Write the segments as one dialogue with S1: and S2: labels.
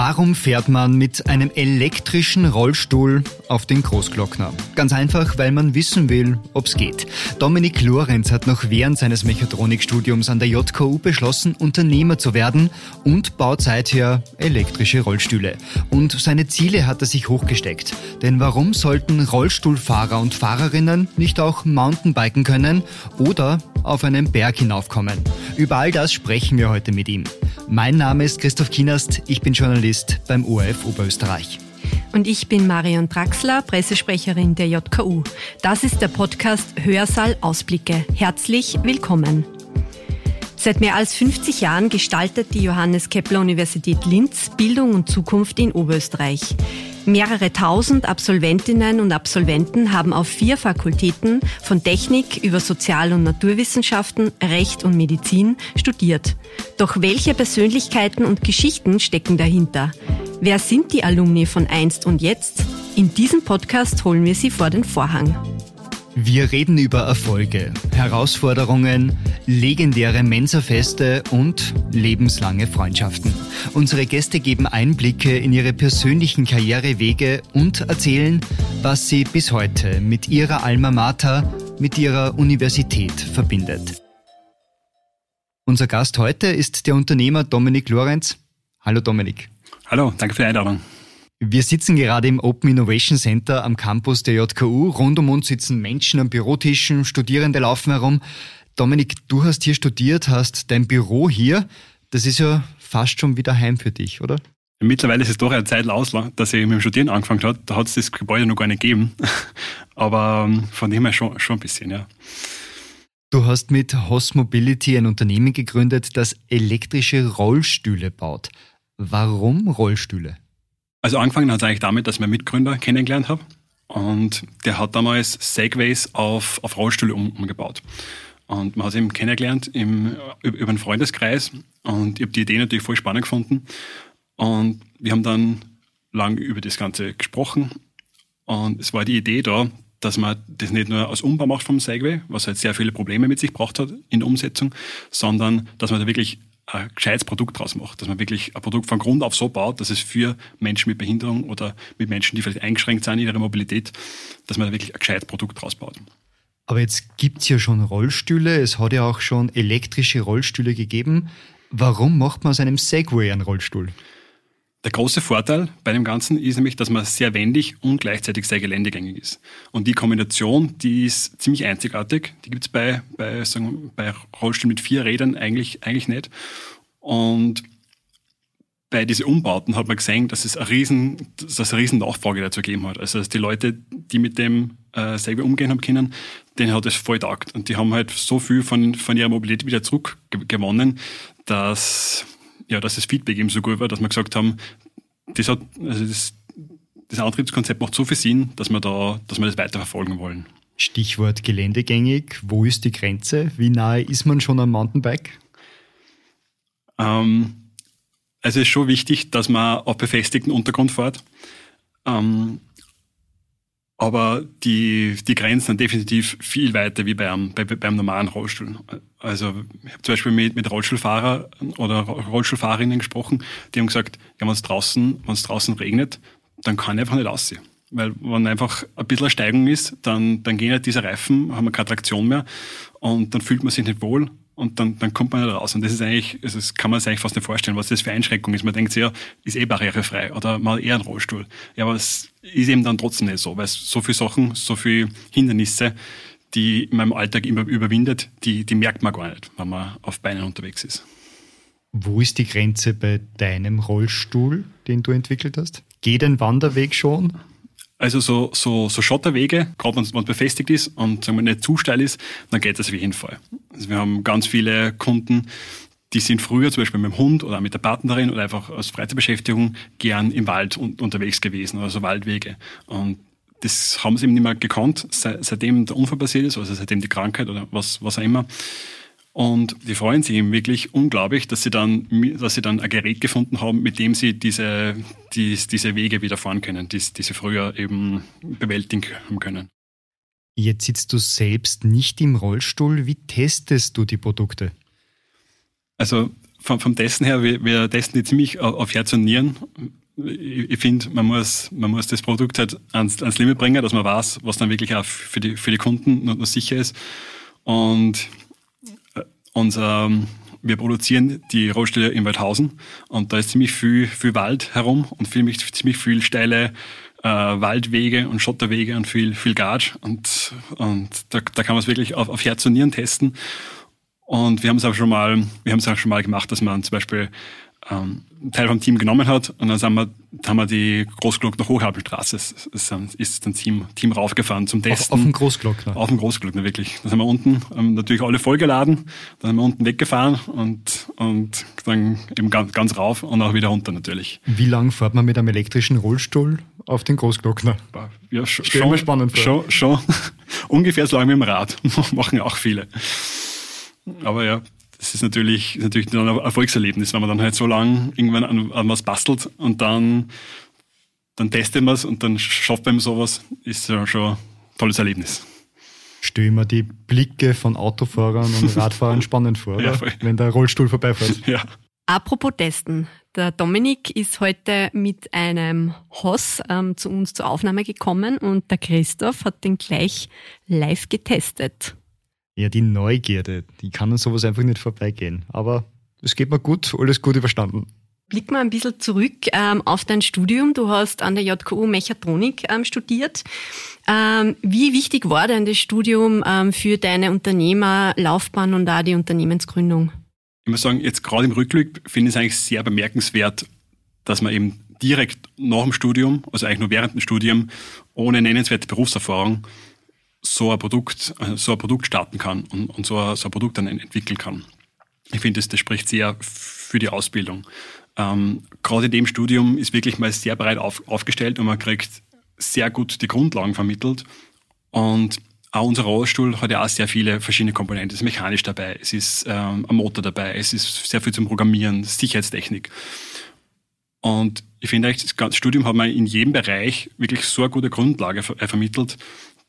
S1: Warum fährt man mit einem elektrischen Rollstuhl auf den Großglockner? Ganz einfach, weil man wissen will, ob's geht. Dominik Lorenz hat noch während seines Mechatronikstudiums an der JKU beschlossen, Unternehmer zu werden und baut seither elektrische Rollstühle. Und seine Ziele hat er sich hochgesteckt. Denn warum sollten Rollstuhlfahrer und Fahrerinnen nicht auch Mountainbiken können oder auf einen Berg hinaufkommen? Über all das sprechen wir heute mit ihm. Mein Name ist Christoph Kienast, ich bin Journalist beim ORF Oberösterreich.
S2: Und ich bin Marion Draxler, Pressesprecherin der JKU. Das ist der Podcast Hörsaal Ausblicke. Herzlich willkommen. Seit mehr als 50 Jahren gestaltet die Johannes Kepler Universität Linz Bildung und Zukunft in Oberösterreich. Mehrere tausend Absolventinnen und Absolventen haben auf vier Fakultäten von Technik über Sozial- und Naturwissenschaften, Recht und Medizin studiert. Doch welche Persönlichkeiten und Geschichten stecken dahinter? Wer sind die Alumni von einst und jetzt? In diesem Podcast holen wir sie vor den Vorhang.
S1: Wir reden über Erfolge, Herausforderungen, legendäre Mensa-Feste und lebenslange Freundschaften. Unsere Gäste geben Einblicke in ihre persönlichen Karrierewege und erzählen, was sie bis heute mit ihrer Alma Mater, mit ihrer Universität verbindet. Unser Gast heute ist der Unternehmer Dominik Lorenz. Hallo Dominik.
S3: Hallo, danke für die Einladung.
S1: Wir sitzen gerade im Open Innovation Center am Campus der JKU. Rund um uns sitzen Menschen an Bürotischen, Studierende laufen herum. Dominik, du hast hier studiert, hast dein Büro hier. Das ist ja fast schon wieder heim für dich, oder?
S3: Mittlerweile ist es doch eine Zeit aus, dass ich mit dem Studieren angefangen habe. Da hat es das Gebäude noch gar nicht gegeben. Aber ähm, von dem her schon, schon ein bisschen, ja.
S1: Du hast mit Host Mobility ein Unternehmen gegründet, das elektrische Rollstühle baut. Warum Rollstühle?
S3: Also angefangen hat es eigentlich damit, dass ich meinen Mitgründer kennengelernt habe. Und der hat damals Segways auf, auf Rollstühle um, umgebaut. Und man hat ihn kennengelernt im, über einen Freundeskreis. Und ich habe die Idee natürlich voll spannend gefunden. Und wir haben dann lang über das Ganze gesprochen. Und es war die Idee da, dass man das nicht nur als Umbau macht vom Segway, was halt sehr viele Probleme mit sich gebracht hat in der Umsetzung, sondern dass man da wirklich ein gescheites Produkt draus macht, dass man wirklich ein Produkt von Grund auf so baut, dass es für Menschen mit Behinderung oder mit Menschen, die vielleicht eingeschränkt sind in ihrer Mobilität, dass man da wirklich ein gescheites Produkt draus baut.
S1: Aber jetzt gibt's ja schon Rollstühle, es hat ja auch schon elektrische Rollstühle gegeben. Warum macht man aus einem Segway einen Rollstuhl?
S3: Der große Vorteil bei dem Ganzen ist nämlich, dass man sehr wendig und gleichzeitig sehr geländegängig ist. Und die Kombination, die ist ziemlich einzigartig. Die gibt's bei, bei, sagen, bei Rollstühlen mit vier Rädern eigentlich, eigentlich nicht. Und bei diesen Umbauten hat man gesehen, dass es eine riesen, dass es eine riesen Nachfrage dazu gegeben hat. Also dass die Leute, die mit dem äh, selber umgehen haben können, denen hat es voll taugt. Und die haben halt so viel von, von ihrer Mobilität wieder zurückgewonnen, dass ja, dass das Feedback eben so gut war, dass wir gesagt haben, das hat, also das, das Antriebskonzept macht so viel Sinn, dass wir da, dass wir das weiterverfolgen wollen.
S1: Stichwort geländegängig. Wo ist die Grenze? Wie nahe ist man schon am Mountainbike?
S3: Ähm, also es ist schon wichtig, dass man auf befestigten Untergrund fährt. Ähm, aber die, die Grenzen sind definitiv viel weiter wie beim, bei, beim normalen Rollstuhl. Also ich habe zum Beispiel mit, mit Rollstuhlfahrer oder Rollstuhlfahrerinnen gesprochen, die haben gesagt, ja, wenn es draußen, draußen regnet, dann kann ich einfach nicht aussehen. Weil wenn einfach ein bisschen eine Steigung ist, dann, dann gehen halt diese Reifen, haben wir keine Traktion mehr und dann fühlt man sich nicht wohl und dann, dann kommt man nicht raus. Und das ist eigentlich, also das kann man sich eigentlich fast nicht vorstellen, was das für Einschränkung ist. Man denkt sich, ja, ist eh barrierefrei oder mal eher ein Rollstuhl. Ja, aber es ist eben dann trotzdem nicht so, weil es so viele Sachen, so viele Hindernisse, die in meinem Alltag immer überwindet, die, die merkt man gar nicht, wenn man auf Beinen unterwegs ist.
S1: Wo ist die Grenze bei deinem Rollstuhl, den du entwickelt hast? Geht ein Wanderweg schon?
S3: Also so, so, so Schotterwege, gerade wenn es befestigt ist und sagen wir nicht zu steil ist, dann geht das auf jeden Fall. Also wir haben ganz viele Kunden, die sind früher zum Beispiel mit dem Hund oder mit der Partnerin oder einfach aus Freizeitbeschäftigung gern im Wald un unterwegs gewesen, also Waldwege. Und das haben sie eben nicht mehr gekonnt, seitdem der Unfall passiert ist, also seitdem die Krankheit oder was, was auch immer. Und die freuen sich eben wirklich unglaublich, dass sie dann, dass sie dann ein Gerät gefunden haben, mit dem sie diese, die, diese Wege wieder fahren können, die, die sie früher eben bewältigen können.
S1: Jetzt sitzt du selbst nicht im Rollstuhl. Wie testest du die Produkte?
S3: Also vom, vom Testen her, wir, wir testen die ziemlich auf Herz und Nieren. Ich, ich finde, man muss, man muss das Produkt halt ans, ans Limit bringen, dass man weiß, was dann wirklich auch für die, für die Kunden noch, noch sicher ist. Und äh, unser, wir produzieren die Rollstelle in Waldhausen und da ist ziemlich viel, viel Wald herum und ziemlich, ziemlich viel steile äh, Waldwege und Schotterwege und viel, viel Gatsch und, und da, da kann man es wirklich auf, auf Herz und Nieren testen. Und wir haben es auch schon mal, wir haben es auch schon mal gemacht, dass man zum Beispiel ähm, Teil vom Team genommen hat und dann sind wir, haben wir die Großglockner Hochhalbenstraße, ist, ist ein Team, Team raufgefahren zum Testen.
S1: Auf, auf dem Großglockner?
S3: Auf dem Großglockner, wirklich. Da sind wir unten, haben natürlich alle vollgeladen, dann sind wir unten weggefahren und, und dann eben ganz, ganz rauf und auch wieder runter natürlich.
S1: Wie lang fährt man mit einem elektrischen Rollstuhl auf den Großglockner?
S3: Ja, schon, schon, spannend vor. schon, schon ungefähr so lange wie im Rad, machen auch viele. Aber ja, das ist natürlich, ist natürlich ein Erfolgserlebnis, wenn man dann halt so lange irgendwann an, an, was bastelt und dann, dann testet man es und dann schafft man sowas, ist ja schon ein tolles Erlebnis.
S1: Stelle mir die Blicke von Autofahrern und Radfahrern spannend vor? Ja, wenn der Rollstuhl vorbeifährt.
S2: Ja. Apropos Testen. Der Dominik ist heute mit einem Hoss ähm, zu uns zur Aufnahme gekommen und der Christoph hat den gleich live getestet.
S1: Ja, die Neugierde, die kann an sowas einfach nicht vorbeigehen. Aber es geht mir gut, alles gut überstanden.
S2: Blick mal ein bisschen zurück ähm, auf dein Studium. Du hast an der JKU Mechatronik ähm, studiert. Ähm, wie wichtig war denn das Studium ähm, für deine Unternehmerlaufbahn und da die Unternehmensgründung?
S3: Ich muss sagen, jetzt gerade im Rückblick finde ich es eigentlich sehr bemerkenswert, dass man eben direkt nach dem Studium, also eigentlich nur während dem Studium, ohne nennenswerte Berufserfahrung, so ein Produkt, äh, so ein Produkt starten kann und, und so, ein, so ein Produkt dann entwickeln kann. Ich finde, das, das spricht sehr für die Ausbildung. Ähm, gerade in dem Studium ist wirklich mal sehr breit auf, aufgestellt und man kriegt sehr gut die Grundlagen vermittelt. Und auch unser Rollstuhl hat ja auch sehr viele verschiedene Komponenten. Es ist mechanisch dabei, es ist ähm, ein Motor dabei, es ist sehr viel zum Programmieren, Sicherheitstechnik. Und ich finde das ganze Studium hat man in jedem Bereich wirklich so eine gute Grundlage ver äh, vermittelt,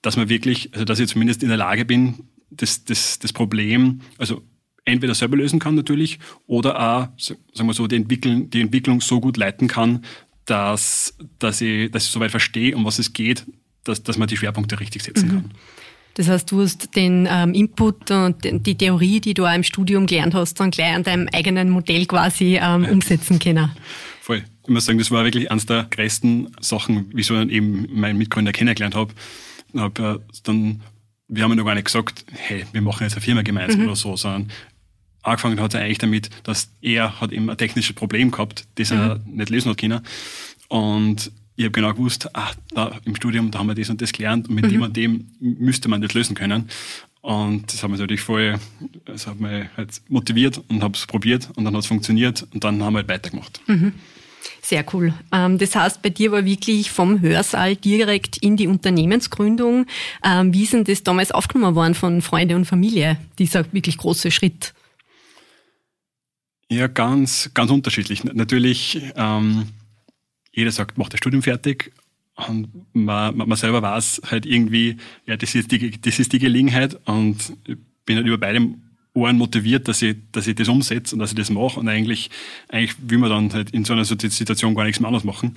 S3: dass man wirklich, also dass ich zumindest in der Lage bin, das, das, das Problem, also entweder selber lösen kann natürlich oder auch, sagen wir so, die, Entwickeln, die Entwicklung so gut leiten kann, dass, dass, ich, dass ich soweit verstehe, um was es geht, dass, dass man die Schwerpunkte richtig setzen mhm. kann.
S2: Das heißt, du hast den ähm, Input und die Theorie, die du auch im Studium gelernt hast, dann gleich an deinem eigenen Modell quasi ähm, umsetzen können.
S3: Voll. Ich muss sagen, das war wirklich eines der größten Sachen, wieso ich eben meinen Mitgründer kennengelernt habe hab, äh, dann, wir haben ja noch gar nicht gesagt, hey, wir machen jetzt eine Firma gemeinsam mhm. oder so, sondern angefangen hat er eigentlich damit, dass er hat eben ein technisches Problem gehabt, das er mhm. nicht lösen hat können. Und ich habe genau gewusst, ach, da im Studium, da haben wir das und das gelernt und mit mhm. dem und dem müsste man das lösen können. Und das hat mich natürlich voll, das hat mich halt motiviert und habe es probiert und dann hat es funktioniert und dann haben wir halt weitergemacht. Mhm.
S2: Sehr cool. Ähm, das heißt, bei dir war wirklich vom Hörsaal direkt in die Unternehmensgründung. Ähm, wie ist denn das damals aufgenommen worden von Freunde und Familie, dieser wirklich große Schritt?
S3: Ja, ganz, ganz unterschiedlich. Natürlich, ähm, jeder sagt, mach das Studium fertig. Und man, man selber weiß halt irgendwie, ja, das ist die, das ist die Gelegenheit und ich bin halt über beidem Ohren motiviert, dass ich, dass ich das umsetze und dass ich das mache. Und eigentlich, eigentlich will man dann halt in so einer Situation gar nichts mehr anderes machen.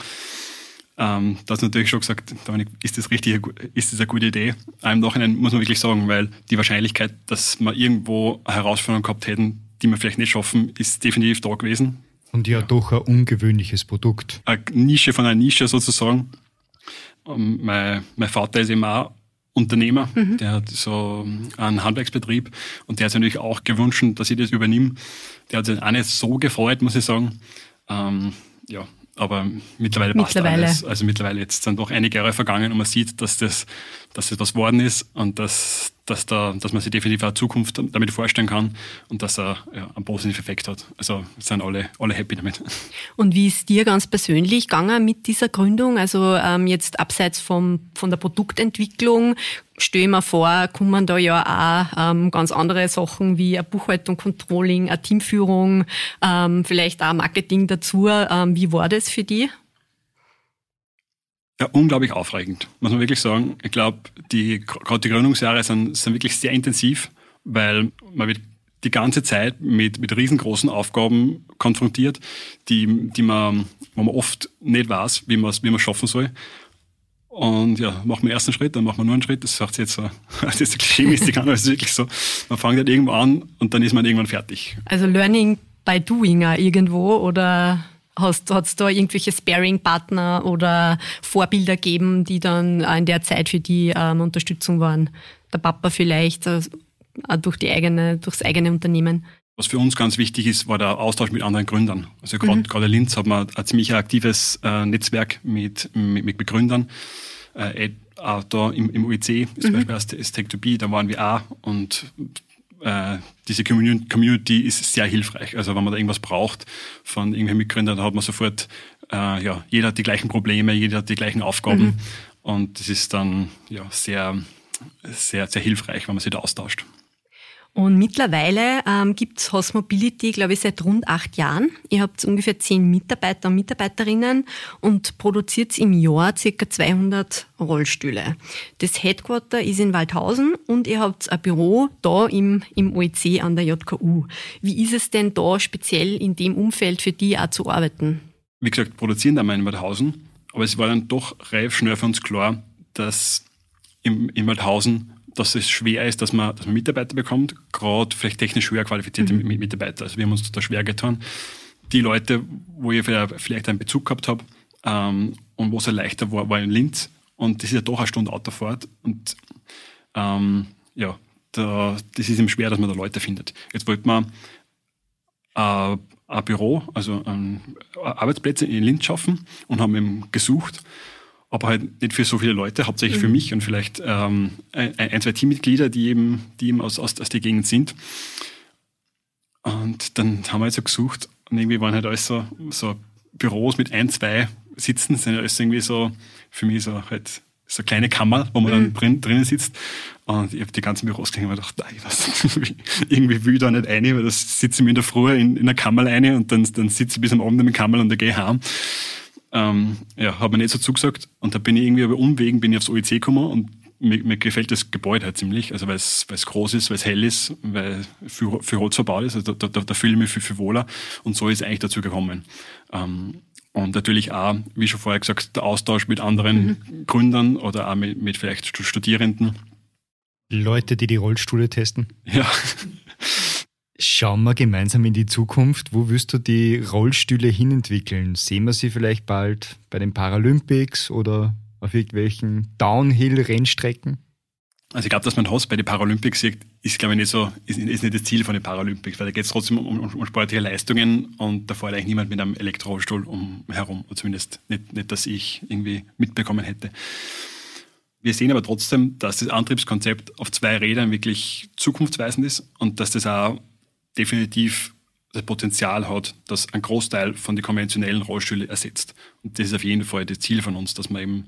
S3: Ähm, da hast natürlich schon gesagt, Dominik, ist das richtig, ist das eine gute Idee? Im Nachhinein muss man wirklich sagen, weil die Wahrscheinlichkeit, dass wir irgendwo eine Herausforderung gehabt hätten, die wir vielleicht nicht schaffen, ist definitiv da gewesen.
S1: Und ja, ja. doch ein ungewöhnliches Produkt.
S3: Eine Nische von einer Nische sozusagen. Ähm, mein, mein Vater ist eben auch Unternehmer, mhm. der hat so einen Handwerksbetrieb und der hat sich natürlich auch gewünscht, dass ich das übernehme. Der hat sich auch nicht so gefreut, muss ich sagen. Ähm, ja, aber mittlerweile passt mittlerweile. alles. Also mittlerweile jetzt sind doch einige Jahre vergangen und man sieht, dass das, dass das was worden ist und dass, dass, da, dass man sich definitiv eine Zukunft damit vorstellen kann und dass er ja, einen positiven Effekt hat. Also sind alle, alle happy damit.
S2: Und wie ist dir ganz persönlich gegangen mit dieser Gründung? Also ähm, jetzt abseits vom, von der Produktentwicklung, stelle mir vor, kommen da ja auch ähm, ganz andere Sachen wie eine Buchhaltung, Controlling, eine Teamführung, ähm, vielleicht auch Marketing dazu. Ähm, wie war das für die?
S3: Ja, unglaublich aufregend, muss man wirklich sagen. Ich glaube, die, gerade die Gründungsjahre sind, sind wirklich sehr intensiv, weil man wird die ganze Zeit mit, mit riesengroßen Aufgaben konfrontiert, die, die man, wo man oft nicht weiß, wie man es wie schaffen soll. Und ja, machen wir ersten Schritt, dann machen wir nur einen Schritt. Das sagt jetzt so, das ist klischeemäßig an, aber es ist wirklich so. Man fängt halt irgendwo an und dann ist man irgendwann fertig.
S2: Also Learning by Doing irgendwo oder Hast es da irgendwelche Sparing-Partner oder Vorbilder gegeben, die dann in der Zeit für die ähm, Unterstützung waren? Der Papa vielleicht, äh, durch die eigene, durchs eigene Unternehmen.
S3: Was für uns ganz wichtig ist, war der Austausch mit anderen Gründern. Also gerade mhm. gerade Linz hat man ein ziemlich aktives äh, Netzwerk mit, mit, mit Begründern. Äh, auch da im, im UIC ist mhm. beispielsweise das Tech2B, da waren wir auch und äh, diese Community ist sehr hilfreich. Also wenn man da irgendwas braucht von irgendwelchen Mitgründern, da hat man sofort, äh, ja, jeder hat die gleichen Probleme, jeder hat die gleichen Aufgaben mhm. und das ist dann ja sehr, sehr, sehr hilfreich, wenn man sich da austauscht.
S2: Und mittlerweile ähm, gibt es Host Mobility, glaube ich, seit rund acht Jahren. Ihr habt ungefähr zehn Mitarbeiter und Mitarbeiterinnen und produziert im Jahr circa 200 Rollstühle. Das Headquarter ist in Waldhausen und ihr habt ein Büro da im, im OEC an der JKU. Wie ist es denn da speziell in dem Umfeld für die auch zu arbeiten?
S3: Wie gesagt, produzieren da mal in Waldhausen, aber es war dann doch reif schnell für uns klar, dass im, in Waldhausen dass es schwer ist, dass man, dass man Mitarbeiter bekommt, gerade vielleicht technisch höher qualifizierte mhm. Mitarbeiter. Also wir haben uns da schwer getan. Die Leute, wo ich vielleicht einen Bezug gehabt habe ähm, und wo es leichter war, war in Linz. Und das ist ja doch eine Stunde Autofahrt. Und ähm, ja, da, das ist eben schwer, dass man da Leute findet. Jetzt wollte man äh, ein Büro, also ähm, Arbeitsplätze in Linz schaffen und haben eben gesucht aber halt nicht für so viele Leute, hauptsächlich mhm. für mich und vielleicht ähm, ein, ein, zwei Teammitglieder, die eben, die eben aus, aus, aus der Gegend sind. Und dann haben wir halt so gesucht und irgendwie waren halt alles so, so Büros mit ein, zwei Sitzen, sind alles irgendwie so, für mich so halt so kleine Kammer, wo man mhm. dann drin, drinnen sitzt. Und ich habe die ganzen Büros gesehen und gedacht, ich weiß, irgendwie will ich da nicht rein, weil das sitze ich mir in der Früh in, in der Kammer rein und dann, dann sitze ich bis am Abend in der Kammer und dann gehe ich heim. Ähm, ja, hat mir nicht so zugesagt. Und da bin ich irgendwie über Umwegen bin ich aufs OEC gekommen und mir, mir gefällt das Gebäude halt ziemlich. Also weil es groß ist, weil es hell ist, weil viel, viel Holz verbaut ist. Also da, da, da fühle ich mich viel, viel wohler. Und so ist es eigentlich dazu gekommen. Ähm, und natürlich auch, wie schon vorher gesagt, der Austausch mit anderen mhm. Gründern oder auch mit, mit vielleicht Studierenden.
S1: Leute, die die Rollstühle testen.
S3: Ja.
S1: Schauen wir gemeinsam in die Zukunft. Wo wirst du die Rollstühle hinentwickeln? Sehen wir sie vielleicht bald bei den Paralympics oder auf irgendwelchen Downhill-Rennstrecken?
S3: Also ich glaube, dass man Host bei den Paralympics sieht, ist glaube ich nicht so, ist, ist, nicht das Ziel von den Paralympics, weil da geht es trotzdem um, um, um, sportliche Leistungen und da fährt eigentlich niemand mit einem Elektrorollstuhl um, herum, zumindest nicht, nicht, dass ich irgendwie mitbekommen hätte. Wir sehen aber trotzdem, dass das Antriebskonzept auf zwei Rädern wirklich zukunftsweisend ist und dass das auch definitiv das Potenzial hat, dass ein Großteil von den konventionellen Rollstühlen ersetzt. Und das ist auf jeden Fall das Ziel von uns, dass man eben,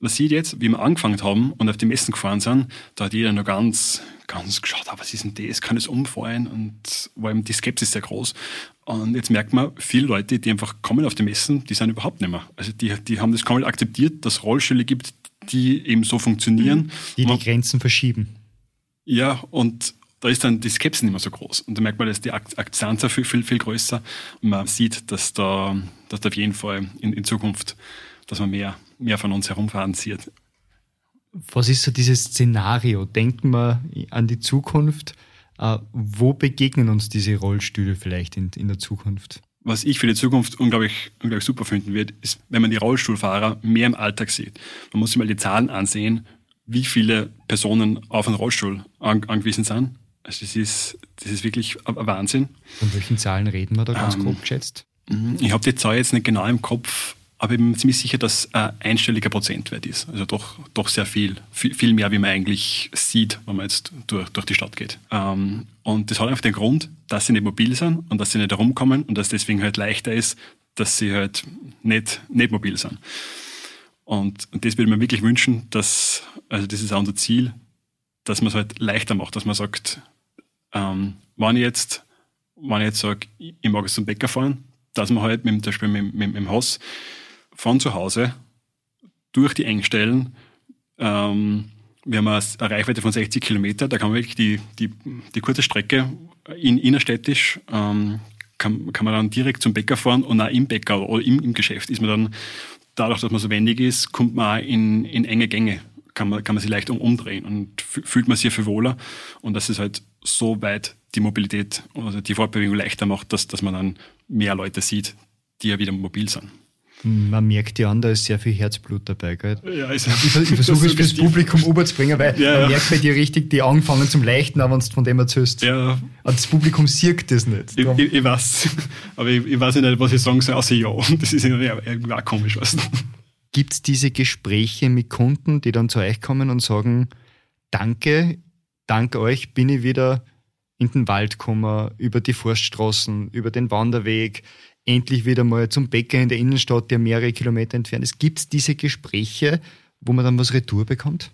S3: man sieht jetzt, wie wir angefangen haben und auf die Messen gefahren sind, da hat jeder noch ganz, ganz geschaut, ah, was ist denn das, kann es umfallen? Und war eben die Skepsis sehr groß. Und jetzt merkt man, viele Leute, die einfach kommen auf die Messen, die sind überhaupt nicht mehr. Also die, die haben das komplett akzeptiert, dass Rollstühle gibt, die eben so funktionieren.
S1: Die die Grenzen verschieben.
S3: Ja, und da ist dann die Skepsis nicht mehr so groß. Und da merkt man, dass die Akzeptanz viel, viel, viel größer. Und man sieht, dass da, dass da auf jeden Fall in, in Zukunft, dass man mehr, mehr von uns herumfahren sieht.
S1: Was ist so dieses Szenario? Denken wir an die Zukunft. Äh, wo begegnen uns diese Rollstühle vielleicht in, in der Zukunft?
S3: was ich für die Zukunft unglaublich, unglaublich super finden wird, ist, wenn man die Rollstuhlfahrer mehr im Alltag sieht. Man muss sich mal die Zahlen ansehen, wie viele Personen auf einen Rollstuhl angewiesen sind also das ist, das ist wirklich ein Wahnsinn.
S1: Von welchen Zahlen reden wir da ganz ähm, grob geschätzt?
S3: Mhm, ich habe die Zahl jetzt nicht genau im Kopf, aber ich bin ziemlich sicher, dass ein einstelliger Prozentwert ist. Also doch, doch sehr viel, viel, viel mehr, wie man eigentlich sieht, wenn man jetzt durch, durch die Stadt geht. Ähm, und das hat einfach den Grund, dass sie nicht mobil sind und dass sie nicht herumkommen und dass deswegen halt leichter ist, dass sie halt nicht, nicht mobil sind. Und, und das würde ich mir wirklich wünschen, dass, also das ist auch unser Ziel, dass man es halt leichter macht, dass man sagt, ähm, wenn ich jetzt, jetzt sage, ich mag es zum Bäcker fahren, dass man halt mit, zum Beispiel mit, mit, mit dem Haus von zu Hause durch die Engstellen ähm, wir haben eine Reichweite von 60 Kilometer, da kann man wirklich die, die, die kurze Strecke in, innerstädtisch ähm, kann, kann man dann direkt zum Bäcker fahren und auch im Bäcker oder im, im Geschäft ist man dann, dadurch, dass man so wendig ist, kommt man auch in, in enge Gänge, kann man, kann man sich leicht um, umdrehen und fühlt man sich viel wohler und das ist halt so weit die Mobilität, also die Fortbewegung leichter macht, dass, dass man dann mehr Leute sieht, die ja wieder mobil sind.
S1: Man merkt ja an, da ist sehr viel Herzblut dabei, gell?
S3: Ja,
S1: ist ich, ich versuche es fürs Publikum überzubringen, weil ja, man ja. merkt bei dir richtig, die Augen fangen zum Leichten an, wenn du von dem erzählst. Ja. Aber das Publikum sieht das nicht.
S3: Ich, ich, ich, weiß, aber ich, weiß nicht, was ich sagen soll, außer ja. Das ist irgendwie auch komisch.
S1: Gibt es diese Gespräche mit Kunden, die dann zu euch kommen und sagen, danke, dank euch bin ich wieder in den Wald gekommen, über die Forststraßen, über den Wanderweg, endlich wieder mal zum Bäcker in der Innenstadt, der mehrere Kilometer entfernt ist. Gibt es diese Gespräche, wo man dann was Retour bekommt?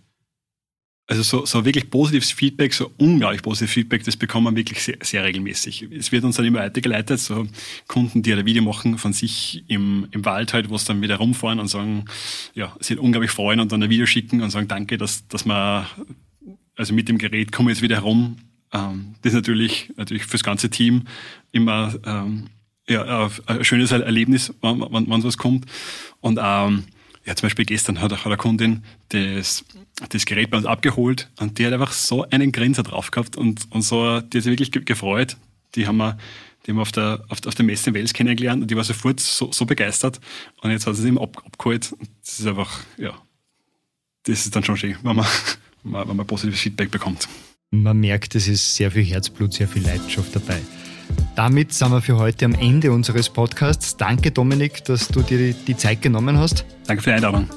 S3: Also so, so wirklich positives Feedback, so unglaublich positives Feedback, das bekommt man wirklich sehr, sehr regelmäßig. Es wird uns dann immer weitergeleitet, so Kunden, die ein Video machen von sich im, im Wald halt, wo es dann wieder rumfahren und sagen, ja, sie unglaublich freuen und dann ein Video schicken und sagen, danke, dass, dass man, also mit dem Gerät kommen wir jetzt wieder herum. Ähm, das ist natürlich, natürlich fürs ganze Team immer ähm, ja, ein schönes Erlebnis, wenn, wenn, wenn sowas kommt. Und ähm, ja, zum Beispiel gestern hat, hat eine Kundin das, das Gerät bei uns abgeholt und die hat einfach so einen Grinser drauf gehabt und, und so, die hat sich wirklich gefreut. Die haben wir, die haben wir auf der, auf, auf der Messe in Wels kennengelernt und die war sofort so, so begeistert. Und jetzt hat sie es eben ab, abgeholt. Das ist einfach, ja, das ist dann schon schön, wenn man, wenn man positives Feedback bekommt.
S1: Man merkt, es ist sehr viel Herzblut, sehr viel Leidenschaft dabei. Damit sind wir für heute am Ende unseres Podcasts. Danke, Dominik, dass du dir die Zeit genommen hast.
S3: Danke für die Einladung.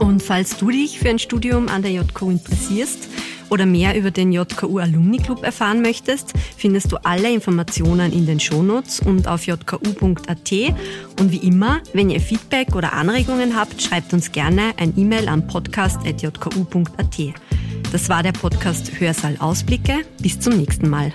S2: Und falls du dich für ein Studium an der JKU interessierst oder mehr über den JKU Alumni Club erfahren möchtest, findest du alle Informationen in den Shownotes und auf jku.at. Und wie immer, wenn ihr Feedback oder Anregungen habt, schreibt uns gerne ein E-Mail an podcast.jku.at. Das war der Podcast Hörsaal Ausblicke. Bis zum nächsten Mal.